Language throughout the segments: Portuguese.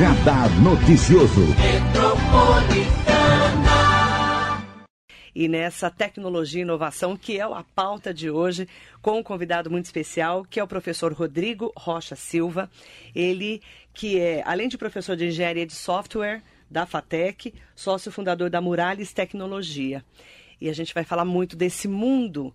Radar Noticioso. E nessa tecnologia e inovação, que é a pauta de hoje, com um convidado muito especial, que é o professor Rodrigo Rocha Silva. Ele que é, além de professor de engenharia de software da FATEC, sócio fundador da Murales Tecnologia. E a gente vai falar muito desse mundo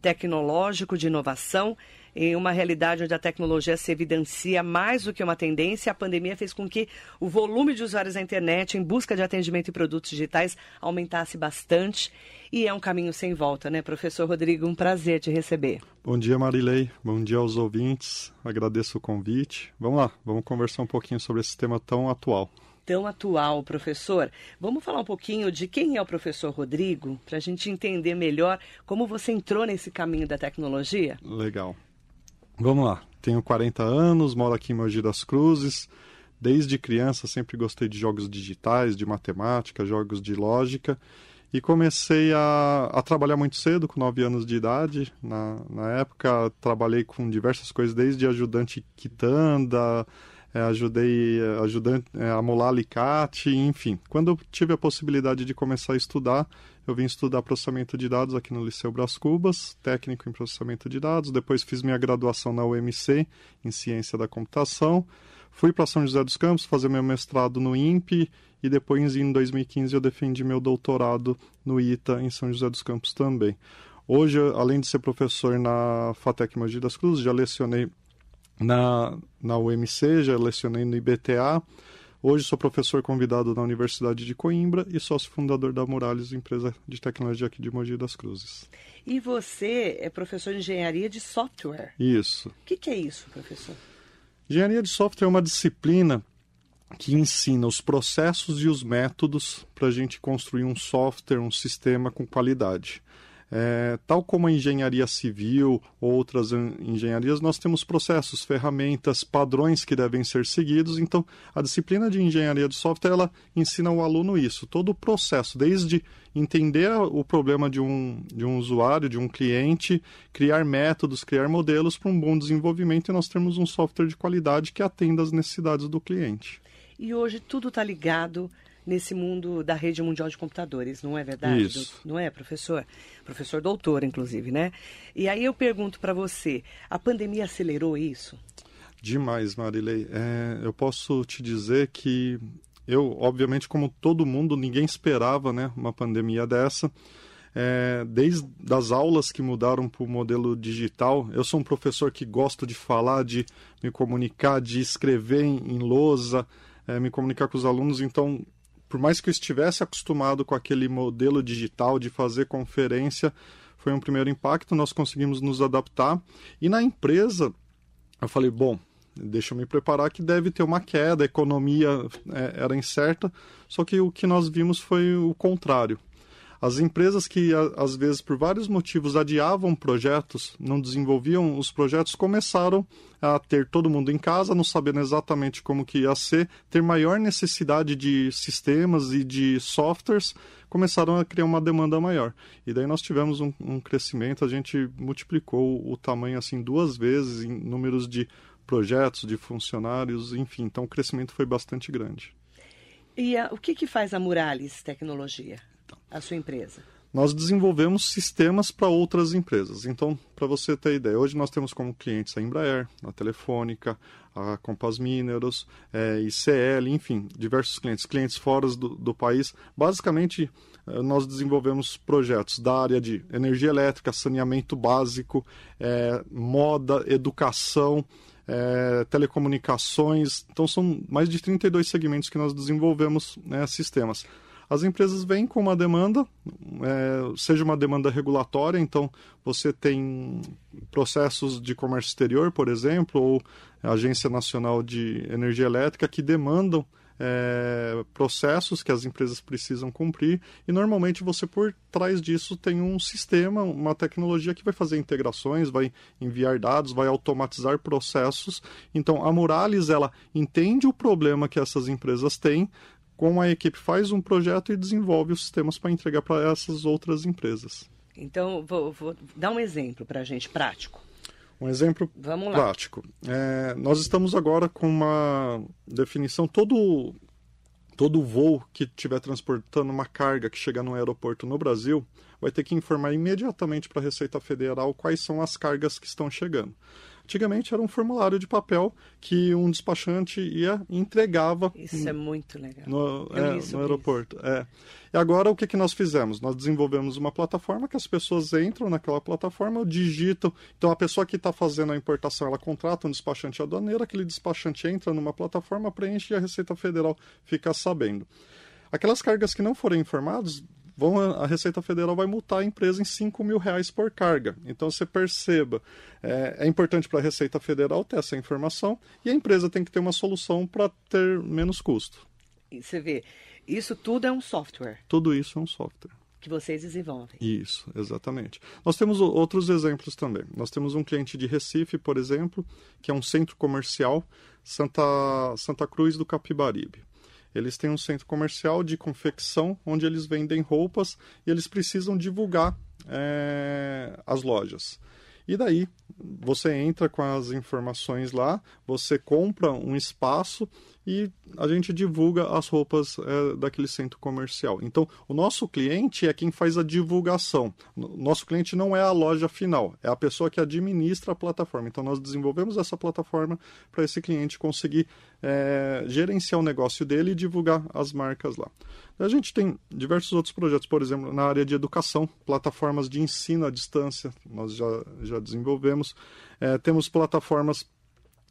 tecnológico de inovação em uma realidade onde a tecnologia se evidencia mais do que uma tendência, a pandemia fez com que o volume de usuários da internet em busca de atendimento e produtos digitais aumentasse bastante e é um caminho sem volta, né, professor Rodrigo? Um prazer te receber. Bom dia, Marilei. Bom dia aos ouvintes. Agradeço o convite. Vamos lá, vamos conversar um pouquinho sobre esse tema tão atual tão atual, professor. Vamos falar um pouquinho de quem é o professor Rodrigo, para a gente entender melhor como você entrou nesse caminho da tecnologia? Legal. Vamos lá. Tenho 40 anos, moro aqui em Mogi das Cruzes. Desde criança sempre gostei de jogos digitais, de matemática, jogos de lógica. E comecei a, a trabalhar muito cedo, com 9 anos de idade. Na, na época, trabalhei com diversas coisas, desde ajudante quitanda, é, ajudei ajudante, é, a molar alicate, enfim. Quando tive a possibilidade de começar a estudar, eu vim estudar processamento de dados aqui no Liceu Bras Cubas, técnico em processamento de dados. Depois fiz minha graduação na UMC em ciência da computação. Fui para São José dos Campos fazer meu mestrado no INPE e depois, em 2015, eu defendi meu doutorado no ITA em São José dos Campos também. Hoje, além de ser professor na FATEC Mogi das Cruzes, já lecionei na, na UMC, já lecionei no IBTA Hoje sou professor convidado na Universidade de Coimbra e sócio fundador da Murales, empresa de tecnologia aqui de Mogi das Cruzes. E você é professor de engenharia de software? Isso. O que, que é isso, professor? Engenharia de software é uma disciplina que ensina os processos e os métodos para a gente construir um software, um sistema com qualidade. É, tal como a engenharia civil ou outras engenharias, nós temos processos, ferramentas, padrões que devem ser seguidos. Então, a disciplina de engenharia de software ela ensina o aluno isso, todo o processo, desde entender o problema de um, de um usuário, de um cliente, criar métodos, criar modelos para um bom desenvolvimento e nós temos um software de qualidade que atenda às necessidades do cliente. E hoje tudo está ligado nesse mundo da rede mundial de computadores, não é verdade? Isso. Não é, professor? Professor doutor, inclusive, né? E aí eu pergunto para você, a pandemia acelerou isso? Demais, Marilei. É, eu posso te dizer que eu, obviamente, como todo mundo, ninguém esperava né, uma pandemia dessa. É, desde as aulas que mudaram para o modelo digital, eu sou um professor que gosto de falar, de me comunicar, de escrever em, em lousa, é, me comunicar com os alunos, então por mais que eu estivesse acostumado com aquele modelo digital de fazer conferência, foi um primeiro impacto, nós conseguimos nos adaptar. E na empresa, eu falei, bom, deixa eu me preparar que deve ter uma queda, a economia é, era incerta, só que o que nós vimos foi o contrário. As empresas que, às vezes, por vários motivos, adiavam projetos, não desenvolviam os projetos, começaram a ter todo mundo em casa, não sabendo exatamente como que ia ser, ter maior necessidade de sistemas e de softwares, começaram a criar uma demanda maior. E daí nós tivemos um, um crescimento, a gente multiplicou o tamanho assim duas vezes em números de projetos, de funcionários, enfim, então o crescimento foi bastante grande. E a, o que, que faz a Murales Tecnologia? A sua empresa? Nós desenvolvemos sistemas para outras empresas. Então, para você ter ideia, hoje nós temos como clientes a Embraer, a Telefônica, a Compass Mineros, é, ICL, enfim, diversos clientes, clientes fora do, do país. Basicamente, é, nós desenvolvemos projetos da área de energia elétrica, saneamento básico, é, moda, educação, é, telecomunicações. Então, são mais de 32 segmentos que nós desenvolvemos né, sistemas as empresas vêm com uma demanda, é, seja uma demanda regulatória, então você tem processos de comércio exterior, por exemplo, ou Agência Nacional de Energia Elétrica que demandam é, processos que as empresas precisam cumprir e normalmente você por trás disso tem um sistema, uma tecnologia que vai fazer integrações, vai enviar dados, vai automatizar processos. Então a Murales ela entende o problema que essas empresas têm, com a equipe faz um projeto e desenvolve os sistemas para entregar para essas outras empresas. Então, vou, vou, dar um exemplo para a gente prático. Um exemplo prático. É, nós estamos agora com uma definição, todo, todo voo que estiver transportando uma carga que chegar no aeroporto no Brasil vai ter que informar imediatamente para a Receita Federal quais são as cargas que estão chegando. Antigamente era um formulário de papel que um despachante ia e entregava. Isso é muito legal. No, é, no aeroporto. É. E agora o que, que nós fizemos? Nós desenvolvemos uma plataforma que as pessoas entram naquela plataforma, digitam. Então a pessoa que está fazendo a importação, ela contrata um despachante aduaneiro, aquele despachante entra numa plataforma, preenche e a Receita Federal fica sabendo. Aquelas cargas que não forem informadas vão, a Receita Federal vai multar a empresa em 5 mil reais por carga. Então você perceba, é, é importante para a Receita Federal ter essa informação e a empresa tem que ter uma solução para ter menos custo. E você vê, isso tudo é um software. Tudo isso é um software. Que vocês desenvolvem. Isso, exatamente. Nós temos outros exemplos também. Nós temos um cliente de Recife, por exemplo, que é um centro comercial, Santa, Santa Cruz do Capibaribe. Eles têm um centro comercial de confecção onde eles vendem roupas e eles precisam divulgar é, as lojas. E daí você entra com as informações lá, você compra um espaço e a gente divulga as roupas é, daquele centro comercial. Então, o nosso cliente é quem faz a divulgação. Nosso cliente não é a loja final, é a pessoa que administra a plataforma. Então, nós desenvolvemos essa plataforma para esse cliente conseguir é, gerenciar o negócio dele e divulgar as marcas lá. A gente tem diversos outros projetos, por exemplo, na área de educação, plataformas de ensino à distância, nós já, já desenvolvemos. É, temos plataformas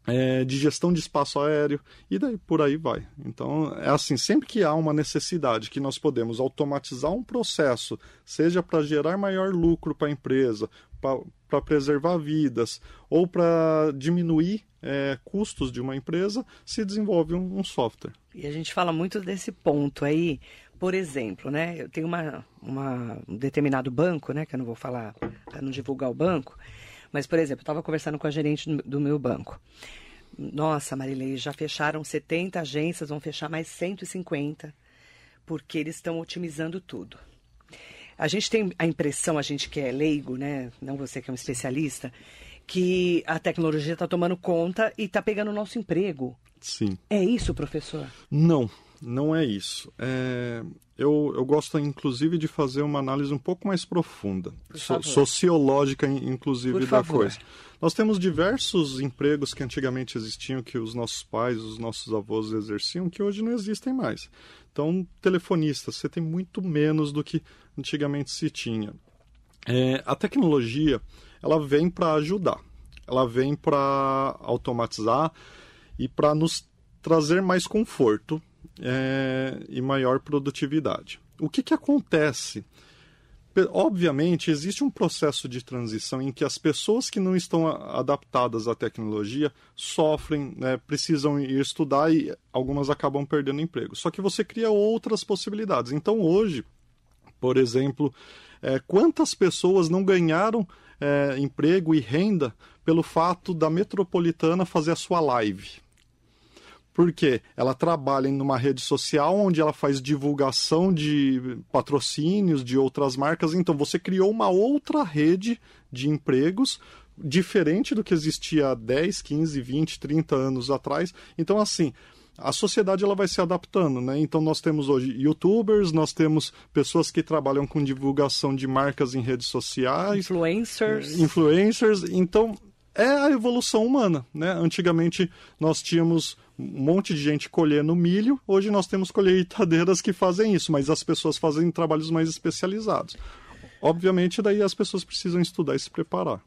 é, de gestão de espaço aéreo e daí por aí vai. Então é assim, sempre que há uma necessidade que nós podemos automatizar um processo, seja para gerar maior lucro para a empresa, para preservar vidas ou para diminuir é, custos de uma empresa, se desenvolve um, um, software. E a gente fala muito desse ponto aí. Por exemplo, né, eu tenho uma, uma um determinado banco, né, que eu não vou falar para não divulgar o banco, mas, por exemplo, eu estava conversando com a gerente do meu banco. Nossa, Marilei, já fecharam 70 agências, vão fechar mais 150, porque eles estão otimizando tudo. A gente tem a impressão, a gente que é leigo, né? Não você que é um especialista, que a tecnologia está tomando conta e está pegando o nosso emprego. Sim. É isso, professor? Não, não é isso. É, eu, eu gosto, inclusive, de fazer uma análise um pouco mais profunda, so, sociológica, inclusive, da coisa. Nós temos diversos empregos que antigamente existiam, que os nossos pais, os nossos avós exerciam, que hoje não existem mais. Então, telefonista, você tem muito menos do que antigamente se tinha. É, a tecnologia, ela vem para ajudar, ela vem para automatizar e para nos trazer mais conforto é, e maior produtividade. O que, que acontece? Obviamente, existe um processo de transição em que as pessoas que não estão adaptadas à tecnologia sofrem, né, precisam ir estudar e algumas acabam perdendo emprego. Só que você cria outras possibilidades. Então, hoje, por exemplo, é, quantas pessoas não ganharam é, emprego e renda pelo fato da metropolitana fazer a sua live? Porque ela trabalha em uma rede social onde ela faz divulgação de patrocínios de outras marcas. Então você criou uma outra rede de empregos diferente do que existia há 10, 15, 20, 30 anos atrás. Então assim, a sociedade ela vai se adaptando, né? Então nós temos hoje youtubers, nós temos pessoas que trabalham com divulgação de marcas em redes sociais, influencers, influencers. Então é a evolução humana, né? Antigamente nós tínhamos um monte de gente colhendo milho, hoje nós temos colheitadeiras que fazem isso, mas as pessoas fazem trabalhos mais especializados. Obviamente, daí as pessoas precisam estudar e se preparar.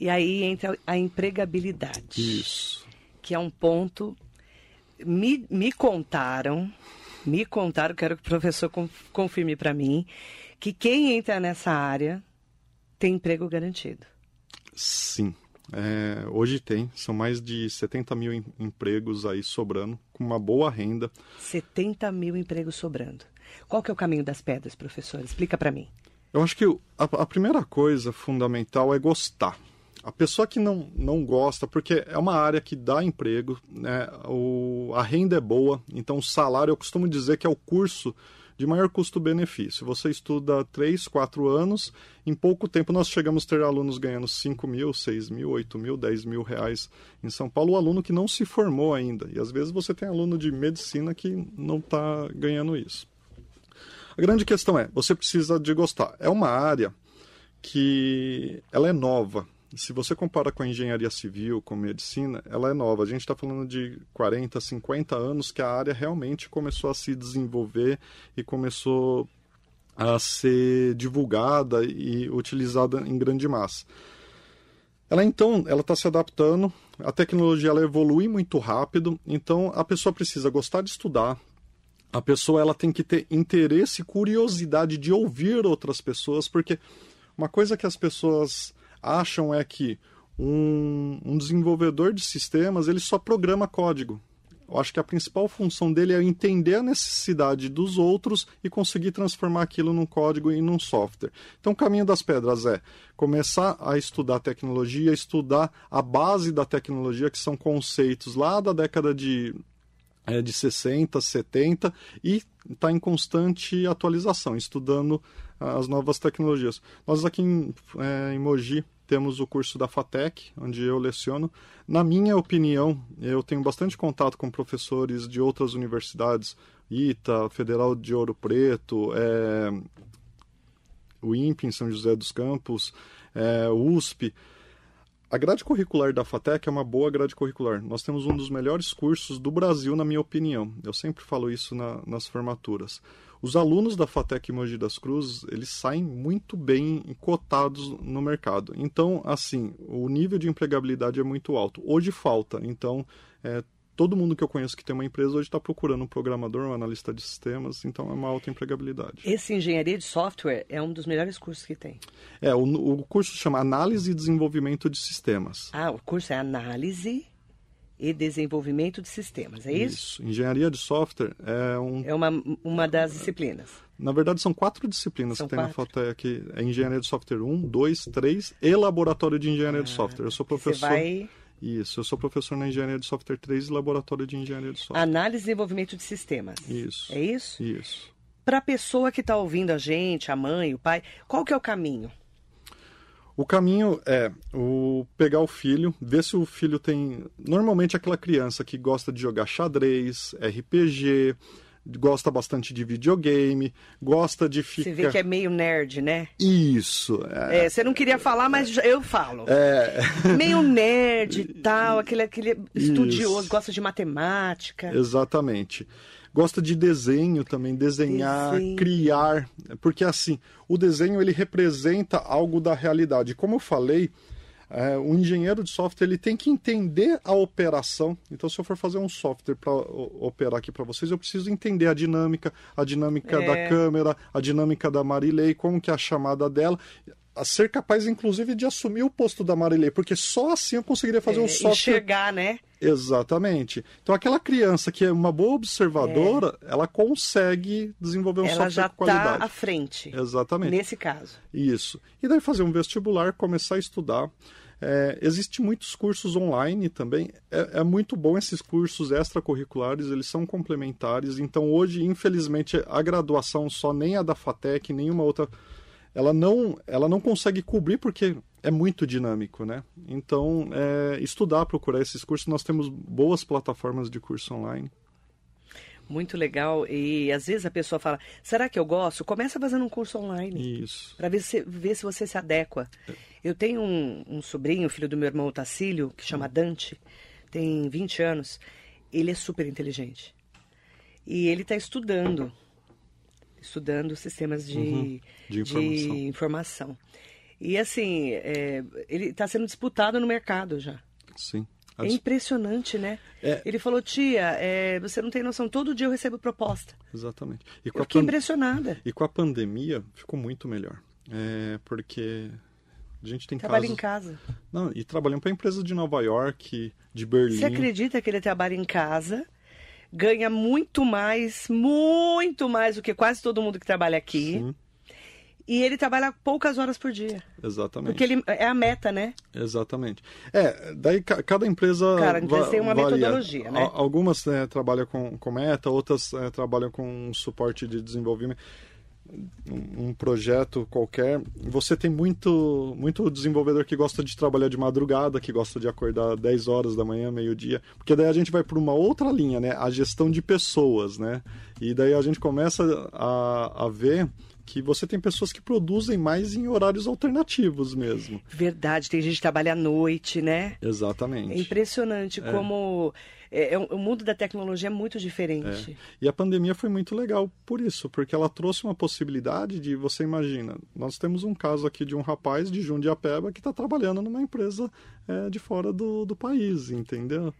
E aí entra a empregabilidade. Isso. Que é um ponto. Me, me contaram, me contaram, quero que o professor confirme para mim, que quem entra nessa área tem emprego garantido. Sim. É, hoje tem, são mais de 70 mil em, empregos aí sobrando, com uma boa renda. 70 mil empregos sobrando. Qual que é o caminho das pedras, professor? Explica para mim. Eu acho que a, a, primeira coisa fundamental é gostar. A pessoa que não, não gosta, porque é uma área que dá emprego, né? o, a renda é boa, então o salário, eu costumo dizer que é o curso de maior custo-benefício. Você estuda 3, 4 anos, em pouco tempo nós chegamos a ter alunos ganhando 5 mil, 6 mil, 8 mil, 10 mil reais em São Paulo, o aluno que não se formou ainda. E às vezes você tem aluno de medicina que não está ganhando isso. A grande questão é, você precisa de gostar. É uma área que ela é nova, se você compara com a engenharia civil, com medicina, ela é nova. A gente está falando de 40, 50 anos que a área realmente começou a se desenvolver e começou a ser divulgada e utilizada em grande massa. Ela então, ela está se adaptando, a tecnologia ela evolui muito rápido, então a pessoa precisa gostar de estudar, a pessoa ela tem que ter interesse e curiosidade de ouvir outras pessoas, porque uma coisa que as pessoas acham é que um, um desenvolvedor de sistemas ele só programa código. Eu acho que a principal função dele é entender a necessidade dos outros e conseguir transformar aquilo num código e num software. Então, o caminho das pedras é começar a estudar tecnologia, estudar a base da tecnologia, que são conceitos lá da década de é, de 60, 70 e está em constante atualização, estudando as novas tecnologias. Nós aqui em, é, em Mogi temos o curso da FATEC, onde eu leciono. Na minha opinião, eu tenho bastante contato com professores de outras universidades, ITA, Federal de Ouro Preto, é, o INPE em São José dos Campos, é, USP. A grade curricular da FATEC é uma boa grade curricular. Nós temos um dos melhores cursos do Brasil, na minha opinião. Eu sempre falo isso na, nas formaturas. Os alunos da FATEC Mogi das Cruzes, eles saem muito bem cotados no mercado. Então, assim, o nível de empregabilidade é muito alto. Hoje falta, então, é, todo mundo que eu conheço que tem uma empresa hoje está procurando um programador, um analista de sistemas, então é uma alta empregabilidade. Esse engenharia de software é um dos melhores cursos que tem. É, o, o curso chama Análise e Desenvolvimento de Sistemas. Ah, o curso é Análise e Desenvolvimento de Sistemas, é isso? Isso. Engenharia de software é um... É uma, uma das disciplinas. Na verdade, são quatro disciplinas são que tem quatro. na FATEC. É Engenharia de Software 1, 2, 3 e Laboratório de Engenharia ah, de Software. Eu sou professor... Você vai isso, eu sou professor na Engenharia de Software 3 e Laboratório de Engenharia de Software. Análise e desenvolvimento de sistemas. Isso. É isso? Isso. Para a pessoa que está ouvindo a gente, a mãe, o pai, qual que é o caminho? O caminho é o pegar o filho, ver se o filho tem. Normalmente aquela criança que gosta de jogar xadrez, RPG, gosta bastante de videogame, gosta de ficar. Você vê que é meio nerd, né? Isso. É... É, você não queria falar, mas eu falo. É... Meio nerd e tal, aquele, aquele estudioso, Isso. gosta de matemática. Exatamente. Gosta de desenho também, desenhar, desenho. criar, porque assim, o desenho ele representa algo da realidade. Como eu falei, é, o engenheiro de software ele tem que entender a operação. Então, se eu for fazer um software para operar aqui para vocês, eu preciso entender a dinâmica, a dinâmica é. da câmera, a dinâmica da Marilei, como que é a chamada dela a ser capaz, inclusive, de assumir o posto da Marilei, porque só assim eu conseguiria fazer é, um software. Enxergar, né? Exatamente. Então, aquela criança que é uma boa observadora, é. ela consegue desenvolver um ela software com qualidade. Ela já está à frente. Exatamente. Nesse caso. Isso. E daí fazer um vestibular, começar a estudar. É, Existem muitos cursos online também. É, é, muito bom esses cursos extracurriculares, eles são complementares. Então, hoje, infelizmente, a graduação só nem a da FATEC, nenhuma outra, ela não, ela não consegue cobrir porque é muito dinâmico, né? Então, é, estudar, procurar esses cursos. Nós temos boas plataformas de curso online. Muito legal. E às vezes a pessoa fala: será que eu gosto? Começa fazendo um curso online. Isso. Para ver se, ver se você se adequa. Eu tenho um, um sobrinho, filho do meu irmão Otacílio, que chama Dante, tem 20 anos. Ele é super inteligente. E ele está estudando estudando sistemas de, uhum. de, informação. de, informação. E assim, é, ele está sendo disputado no mercado já. Sim. É impressionante, né? É... Ele falou, tia, é, você não tem noção, todo dia eu recebo proposta. Exatamente. E com eu fiquei impressionada. E com a pandemia ficou muito melhor. É, porque a gente tem Trabalha casos... em casa. Não, e trabalhando para empresas de Nova York, de Berlim. Você acredita que ele trabalha em casa, ganha muito mais, muito mais do que quase todo mundo que trabalha aqui. Sim. E ele trabalha poucas horas por dia. Exatamente. Porque ele é a meta, né? Exatamente. É, daí cada empresa. Cada empresa tem uma varia. metodologia, né? Algumas é, trabalham com, com meta, outras é, trabalham com suporte de desenvolvimento um projeto qualquer, você tem muito, muito desenvolvedor que gosta de trabalhar de madrugada, que gosta de acordar 10 horas da manhã, meio-dia, porque daí a gente vai para uma outra linha, né? A gestão de pessoas, né? E daí a gente começa a, a ver que você tem pessoas que produzem mais em horários alternativos mesmo. Verdade, tem gente que trabalha à noite, né? Exatamente. É impressionante é. como é, é, o mundo da tecnologia é muito diferente. É. E a pandemia foi muito legal por isso, porque ela trouxe uma possibilidade de, você imagina, nós temos um caso aqui de um rapaz de Jundiapeba que está trabalhando numa empresa é, de fora do, do país, entendeu?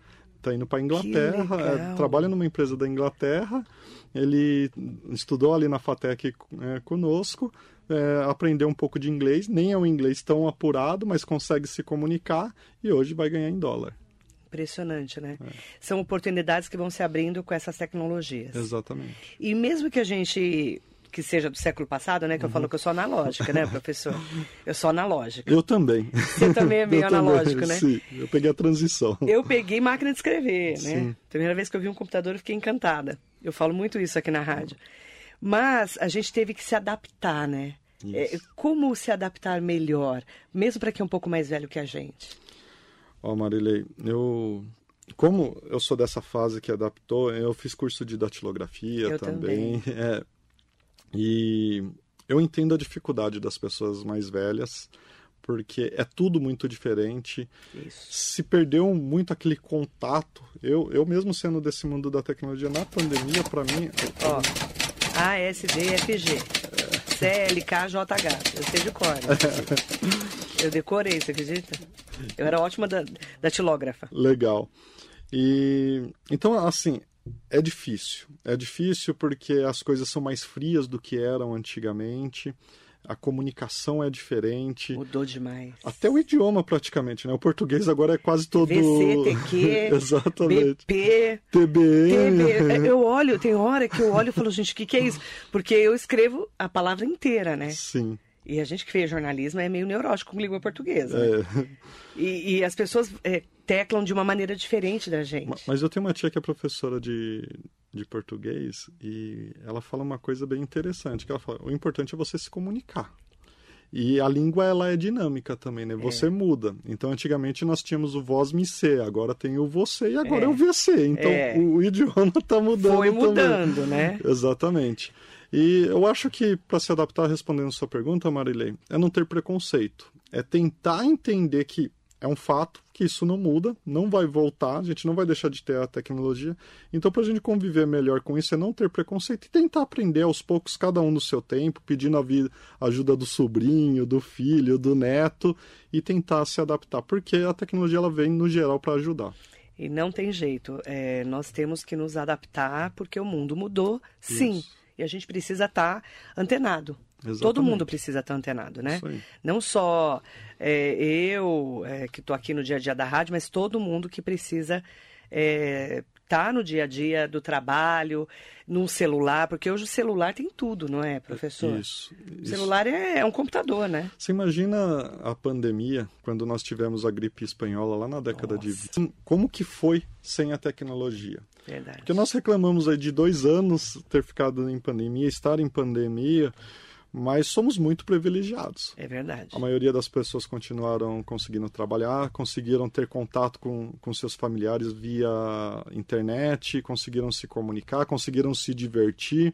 Está indo para a Inglaterra, é, trabalha numa empresa da Inglaterra, ele estudou ali na FATEC é, conosco, é, aprendeu um pouco de inglês, nem é um inglês tão apurado, mas consegue se comunicar e hoje vai ganhar em dólar. Impressionante, né? É. São oportunidades que vão se abrindo com essas tecnologias. Exatamente. E mesmo que a gente que seja do século passado, né? Que uhum. eu falo que eu sou analógica, né, professor? Eu sou analógica. Eu também. Você também é meio eu analógico, também, né? Sim, eu peguei a transição. Eu peguei máquina de escrever, né? Sim. Primeira vez que eu vi um computador, eu fiquei encantada. Eu falo muito isso aqui na rádio. Mas a gente teve que se adaptar, né? É, como se adaptar melhor, mesmo para quem é um pouco mais velho que a gente? Ó, oh, Marilei, eu como eu sou dessa fase que adaptou, eu fiz curso de datilografia eu também. também. É, e eu entendo a dificuldade das pessoas mais velhas, porque é tudo muito diferente. Isso. Se perdeu muito aquele contato. Eu, eu mesmo sendo desse mundo da tecnologia, na pandemia, para mim. Ó, ASDFG. CLKJH. Eu sei de cor. Né? Eu decorei, você acredita? Eu era ótima da, datilógrafa. Legal. E então, assim, é difícil. É difícil porque as coisas são mais frias do que eram antigamente. A comunicação é diferente. Mudou demais. Até o idioma, praticamente, né? O português agora é quase todo. VC, TQ, Exatamente. BP, TBN. TB. Eu olho, tem hora que eu olho e falo, gente, o que, que é isso? Porque eu escrevo a palavra inteira, né? Sim. E a gente que fez jornalismo é meio neurótico com língua portuguesa. É. E, e, as pessoas é, teclam de uma maneira diferente da gente. Mas eu tenho uma tia que é professora de, de português e ela fala uma coisa bem interessante, que ela fala, o importante é você se comunicar. E a língua ela é dinâmica também, né? Você é. muda. Então antigamente nós tínhamos o voz me ser, agora tem o você e agora é, é o VC. Então é. o, o, idioma está mudando. Foi mudando, também. né? Exatamente. E eu acho que, para se adaptar respondendo a sua pergunta, Marilei, é não ter preconceito. É tentar entender que é um fato que isso não muda, não vai voltar, a gente não vai deixar de ter a tecnologia. Então, para a gente conviver melhor com isso, é não ter preconceito e tentar aprender aos poucos, cada um no seu tempo, pedindo a vida, ajuda do sobrinho, do filho, do neto e tentar se adaptar, porque a tecnologia ela vem no geral para ajudar. E não tem jeito, é, nós temos que nos adaptar porque o mundo mudou, sim. Isso. E a gente precisa estar tá antenado. Exatamente. Todo mundo precisa estar antenado, né? Não só é, eu, é, que estou aqui no dia a dia da rádio, mas todo mundo que precisa é, tá no dia a dia do trabalho, no celular, porque hoje o celular tem tudo, não é, professor? Isso. O celular é, é, um computador, né? Você imagina a pandemia, quando nós tivemos a gripe espanhola lá na década Nossa. de 20, como que foi sem a tecnologia? Verdade. Porque nós reclamamos aí de dois anos ter ficado em pandemia, estar em pandemia, mas somos muito privilegiados. É verdade. A maioria das pessoas continuaram conseguindo trabalhar, conseguiram ter contato com, com seus familiares via internet, conseguiram se comunicar, conseguiram se divertir.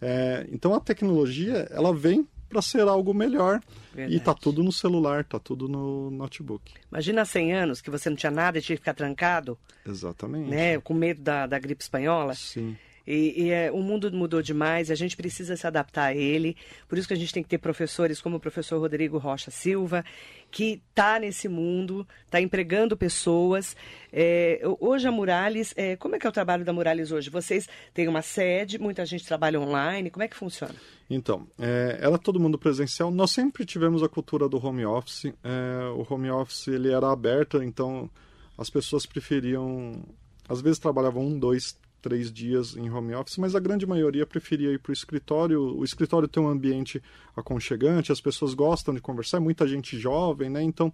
É, então a tecnologia ela vem para ser algo melhor. Verdade. E tá tudo no celular, tá tudo no notebook. Imagina 100 anos que você não tinha nada e tinha que ficar trancado. Exatamente. Né, com medo da, da gripe espanhola. Sim. E, e é, o mundo mudou demais, a gente precisa se adaptar a ele. Por isso que a gente tem que ter professores como o professor Rodrigo Rocha Silva, que está nesse mundo, está empregando pessoas. É, hoje a Murales, é, como é que é o trabalho da Murales hoje? Vocês têm uma sede, muita gente trabalha online, como é que funciona? Então, é, era todo mundo presencial. Nós sempre tivemos a cultura do home office. É, o home office ele era aberto, então as pessoas preferiam, às vezes trabalhavam um, dois, três dias em home office, mas a grande maioria preferia ir para o escritório. O escritório tem um ambiente aconchegante, as pessoas gostam de conversar, é muita gente jovem, né? Então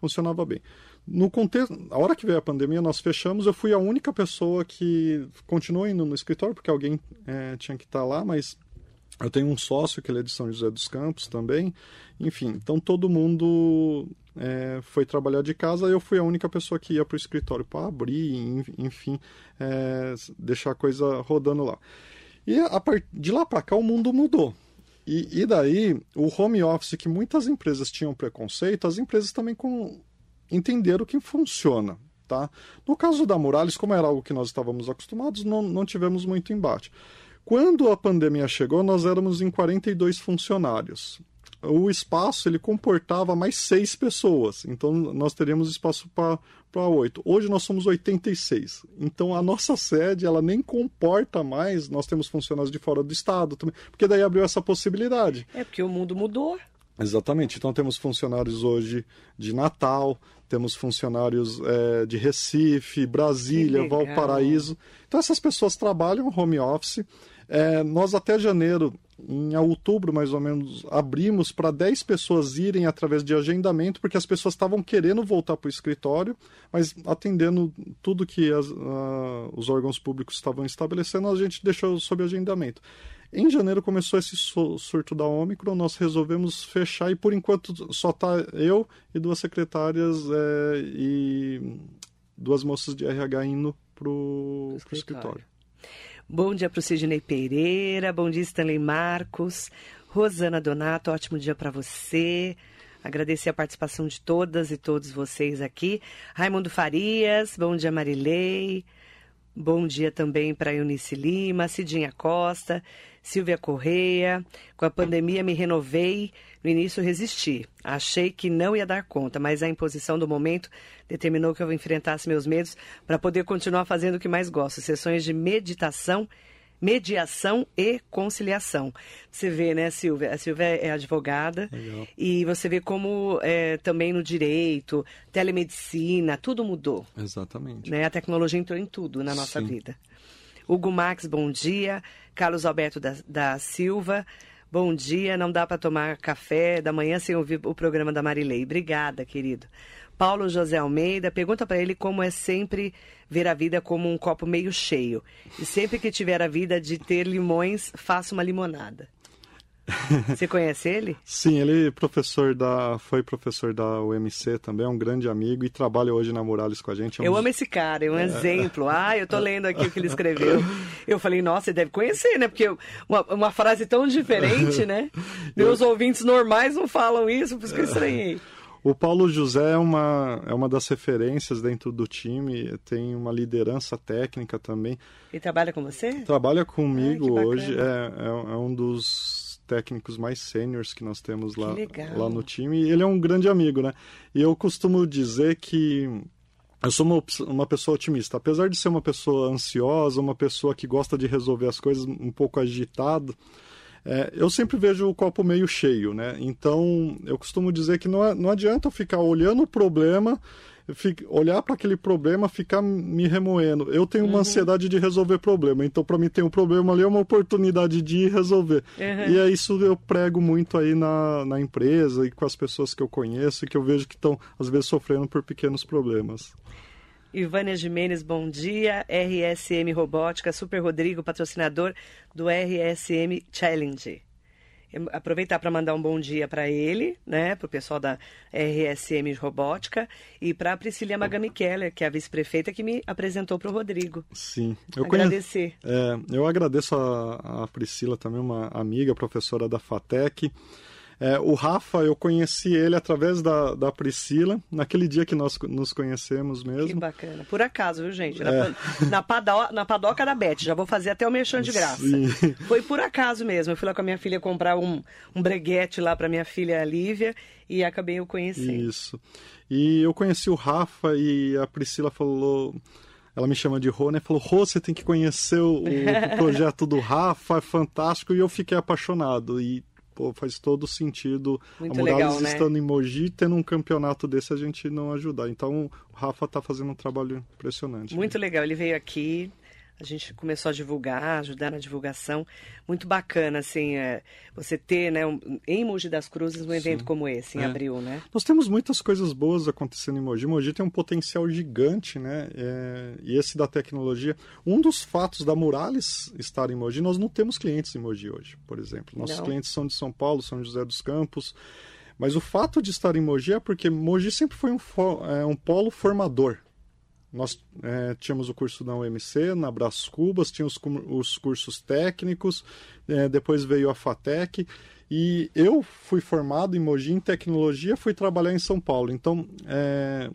funcionava bem. No contexto, a hora que veio a pandemia, nós fechamos. Eu fui a única pessoa que continuou indo no escritório, porque alguém é, tinha que estar lá, mas eu tenho um sócio que ele é de São José dos Campos também. Enfim, então todo mundo é, foi trabalhar de casa. Eu fui a única pessoa que ia para o escritório para abrir, enfim, é, deixar a coisa rodando lá. E a part... de lá para cá o mundo mudou. E, e, daí, o home office que muitas empresas tinham preconceito, as empresas também com entender o que funciona. Tá? No caso da Morales, como era algo que nós estávamos acostumados, não, não tivemos muito embate. Quando a pandemia chegou, nós éramos em 42 funcionários. O espaço ele comportava mais seis pessoas, então nós teríamos espaço para oito. Hoje nós somos 86. Então a nossa sede ela nem comporta mais. Nós temos funcionários de fora do estado também, porque daí abriu essa possibilidade. É porque o mundo mudou. Exatamente. Então temos funcionários hoje de Natal, temos funcionários é, de Recife, Brasília, Valparaíso. Então essas pessoas trabalham home office. É, nós até janeiro, em outubro mais ou menos, abrimos para 10 pessoas irem através de agendamento, porque as pessoas estavam querendo voltar para o escritório, mas atendendo tudo que as, uh, os órgãos públicos estavam estabelecendo, a gente deixou sob agendamento. Em janeiro começou esse surto da Omicron, nós resolvemos fechar e por enquanto só está eu e duas secretárias é, e duas moças de RH indo para o escritório. escritório. Bom dia para o Sidney Pereira, bom dia Stanley Marcos, Rosana Donato, ótimo dia para você. Agradecer a participação de todas e todos vocês aqui. Raimundo Farias, bom dia Marilei. Bom dia também para Eunice Lima, Cidinha Costa, Silvia Correia. Com a pandemia me renovei, no início resisti. Achei que não ia dar conta, mas a imposição do momento determinou que eu enfrentasse meus medos para poder continuar fazendo o que mais gosto, sessões de meditação mediação e conciliação. Você vê, né, Silvia? A Silvia é advogada Legal. e você vê como é, também no direito, telemedicina, tudo mudou. Exatamente. Né? A tecnologia entrou em tudo na nossa Sim. vida. Hugo Max, bom dia. Carlos Alberto da, da Silva, bom dia. Não dá para tomar café da manhã sem ouvir o programa da Marilei. Obrigada, querido. Paulo José Almeida, pergunta para ele como é sempre ver a vida como um copo meio cheio. E sempre que tiver a vida de ter limões, faça uma limonada. Você conhece ele? Sim, ele é professor da, foi professor da UMC também, é um grande amigo e trabalha hoje na Muralhas com a gente. É um... Eu amo esse cara, é um é. exemplo. Ah, eu tô lendo aqui o que ele escreveu. Eu falei, nossa, você deve conhecer, né? Porque uma, uma frase tão diferente, né? Meus eu... ouvintes normais não falam isso, por isso que eu estranhei. O Paulo José é uma, é uma das referências dentro do time, tem uma liderança técnica também. Ele trabalha com você? Trabalha comigo Ai, hoje, é, é, é um dos técnicos mais sêniores que nós temos lá, lá no time. E ele é um grande amigo, né? E eu costumo dizer que eu sou uma, uma pessoa otimista. Apesar de ser uma pessoa ansiosa, uma pessoa que gosta de resolver as coisas um pouco agitado, é, eu sempre vejo o copo meio cheio, né? Então, eu costumo dizer que não, é, não adianta eu ficar olhando o problema olhar para aquele problema, ficar me remoendo. Eu tenho uma uhum. ansiedade de resolver problema, então para mim tem um problema ali é uma oportunidade de resolver. Uhum. E é isso que eu prego muito aí na, na empresa e com as pessoas que eu conheço e que eu vejo que estão às vezes sofrendo por pequenos problemas. Ivânia Jimenez, bom dia. RSM Robótica, Super Rodrigo, patrocinador do RSM Challenge aproveitar para mandar um bom dia para ele, né, para o pessoal da RSM Robótica e para a Priscila Magami Keller, que é a vice-prefeita que me apresentou para o Rodrigo. Sim, eu agradecer. Conhe... É, eu agradeço a, a Priscila também, uma amiga, professora da FATEC. É, o Rafa, eu conheci ele através da, da Priscila, naquele dia que nós nos conhecemos mesmo. Que bacana. Por acaso, viu, gente? Na, é. na, pado, na padoca da Beth, já vou fazer até o merchan de graça. Sim. Foi por acaso mesmo. Eu fui lá com a minha filha comprar um, um breguete lá para minha filha Lívia e acabei o conhecendo. Isso. E eu conheci o Rafa e a Priscila falou ela me chama de Rô, né? Falou, Rô, você tem que conhecer o, o, projeto do Rafa, é fantástico. E eu fiquei apaixonado. E pô, faz todo sentido Muito a Morales legal, né? estando em Mogi, tendo um campeonato desse, a gente não ajudar. Então, o Rafa está fazendo um trabalho impressionante. Muito né? legal, ele veio aqui, a gente começou a divulgar, ajudar na divulgação. Muito bacana, assim, é, você ter, né, um, em Mogi das Cruzes, um evento Sim. como esse, em é. abril, né? Nós temos muitas coisas boas acontecendo em Mogi. Mogi tem um potencial gigante, né? É, e esse da tecnologia. Um dos fatos da Murales estar em Mogi, nós não temos clientes em Mogi hoje, por exemplo. Nossos não. clientes são de São Paulo, São José dos Campos. Mas o fato de estar em Mogi é porque Mogi sempre foi um, é, um polo formador nós é, tínhamos o curso da UMC, na Brás Cubas, tínhamos os cursos técnicos, é, depois veio a FATEC, e eu fui formado em Mogi em tecnologia, fui trabalhar em São Paulo. Então, é,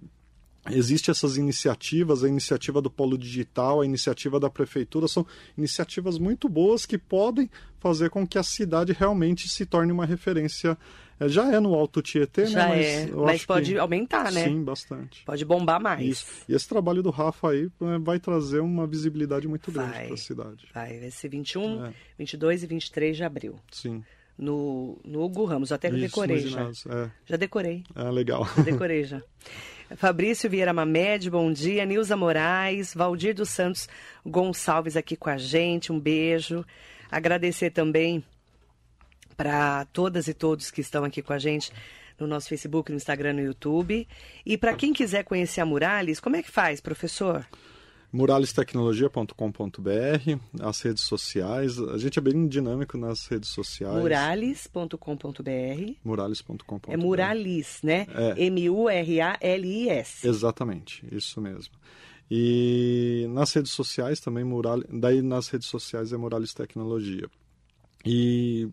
Existem essas iniciativas, a iniciativa do Polo Digital, a iniciativa da Prefeitura, são iniciativas muito boas que podem fazer com que a cidade realmente se torne uma referência. É, já é no Alto Tietê, Já né? Mas, é, mas pode que... aumentar, né? Sim, bastante. Pode bombar mais. Isso. E esse trabalho do Rafa aí é, vai trazer uma visibilidade muito grande para a cidade. Vai, vai ser 21, é. 22 e 23 de abril. Sim no, no Hugo Ramos. Eu até Isso, decorei já. É. Já decorei. Ah, legal. Já decorei já. Fabrício Vieira Mamed, bom dia. Nilza Moraes, Valdir dos Santos Gonçalves aqui com a gente, um beijo. Agradecer também para todas e todos que estão aqui com a gente no nosso Facebook, no Instagram, no YouTube. E para quem quiser conhecer a Murales, como é que faz, professor? muralestecnologia.com.br, as redes sociais. A gente é bem dinâmico nas redes sociais. Murales.com.br. Murales.com.br. É Muralis, né? É. M-U-R-A-L-I-S. Exatamente, isso mesmo. E nas redes sociais também, Mural... daí nas redes sociais é Murales Tecnologia. E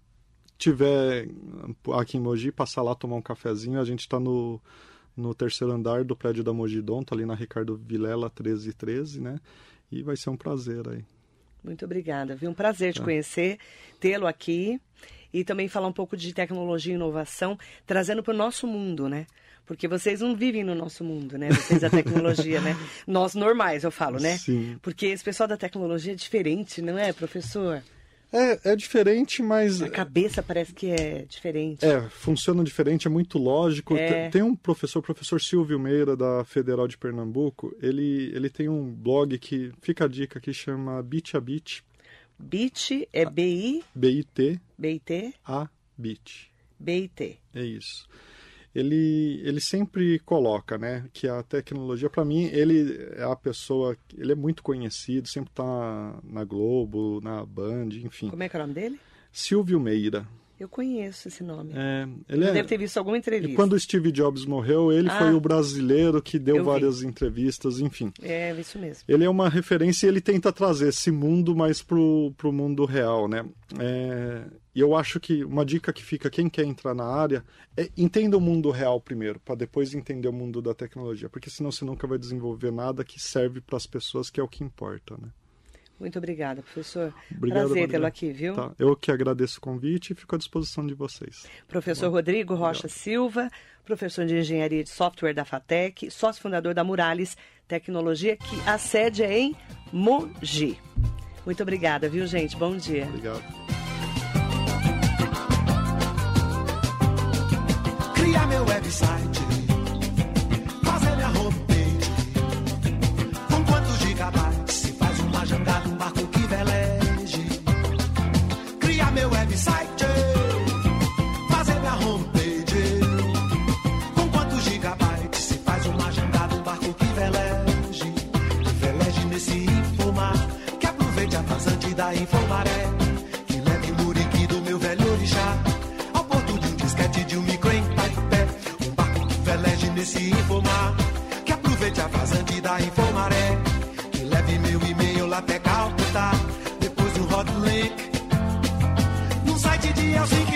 tiver aqui em Mogi, passar lá tomar um cafezinho, a gente está no no terceiro andar do prédio da Mogidonto, ali na Ricardo Vilela 1313, né? E vai ser um prazer aí. Muito obrigada, viu? Um prazer te é. conhecer, tê-lo aqui e também falar um pouco de tecnologia e inovação, trazendo para o nosso mundo, né? Porque vocês não vivem no nosso mundo, né? Vocês da tecnologia, né? Nós normais, eu falo, né? Sim. Porque esse pessoal da tecnologia é diferente, não é, professor? É, é diferente, mas. A cabeça parece que é diferente. É, funciona diferente, é muito lógico. É. Tem um professor, professor Silvio Meira, da Federal de Pernambuco, ele, ele tem um blog que fica a dica que chama Bit a Bit. Bit é B-I? B-I-T. B-I-T? A Bit. B-I-T. É isso ele, ele sempre coloca, né, que a tecnologia, para mim, ele é a pessoa, ele é muito conhecido, sempre está na Globo, na Band, enfim. Como é que é o nome dele? Silvio Meira. Eu conheço esse nome. É, ele é... deve ter visto alguma entrevista. E quando o Steve Jobs morreu, ele ah, foi o brasileiro que deu várias entrevistas, enfim. É, isso mesmo. Ele é uma referência e ele tenta trazer esse mundo mais pro, pro mundo real, né? É, e eu acho que uma dica que fica quem quer entrar na área é entenda o mundo real primeiro, para depois entender o mundo da tecnologia, porque senão você nunca vai desenvolver nada que serve para as pessoas, que é o que importa, né? Muito obrigada, professor. Obrigado, Prazer tê-lo aqui, viu? Tá. Eu que agradeço o convite e fico à disposição de vocês. Professor Bom, Rodrigo Rocha obrigado. Silva, professor de Engenharia de Software da FATEC, sócio fundador da Murales Tecnologia, que a sede é em Mogi. Muito obrigada, viu, gente? Bom dia. Obrigado. Criar meu website vazante da Infomaré, que leve meu e-mail lá até Calcutá, depois do hot link, num site de Helsinki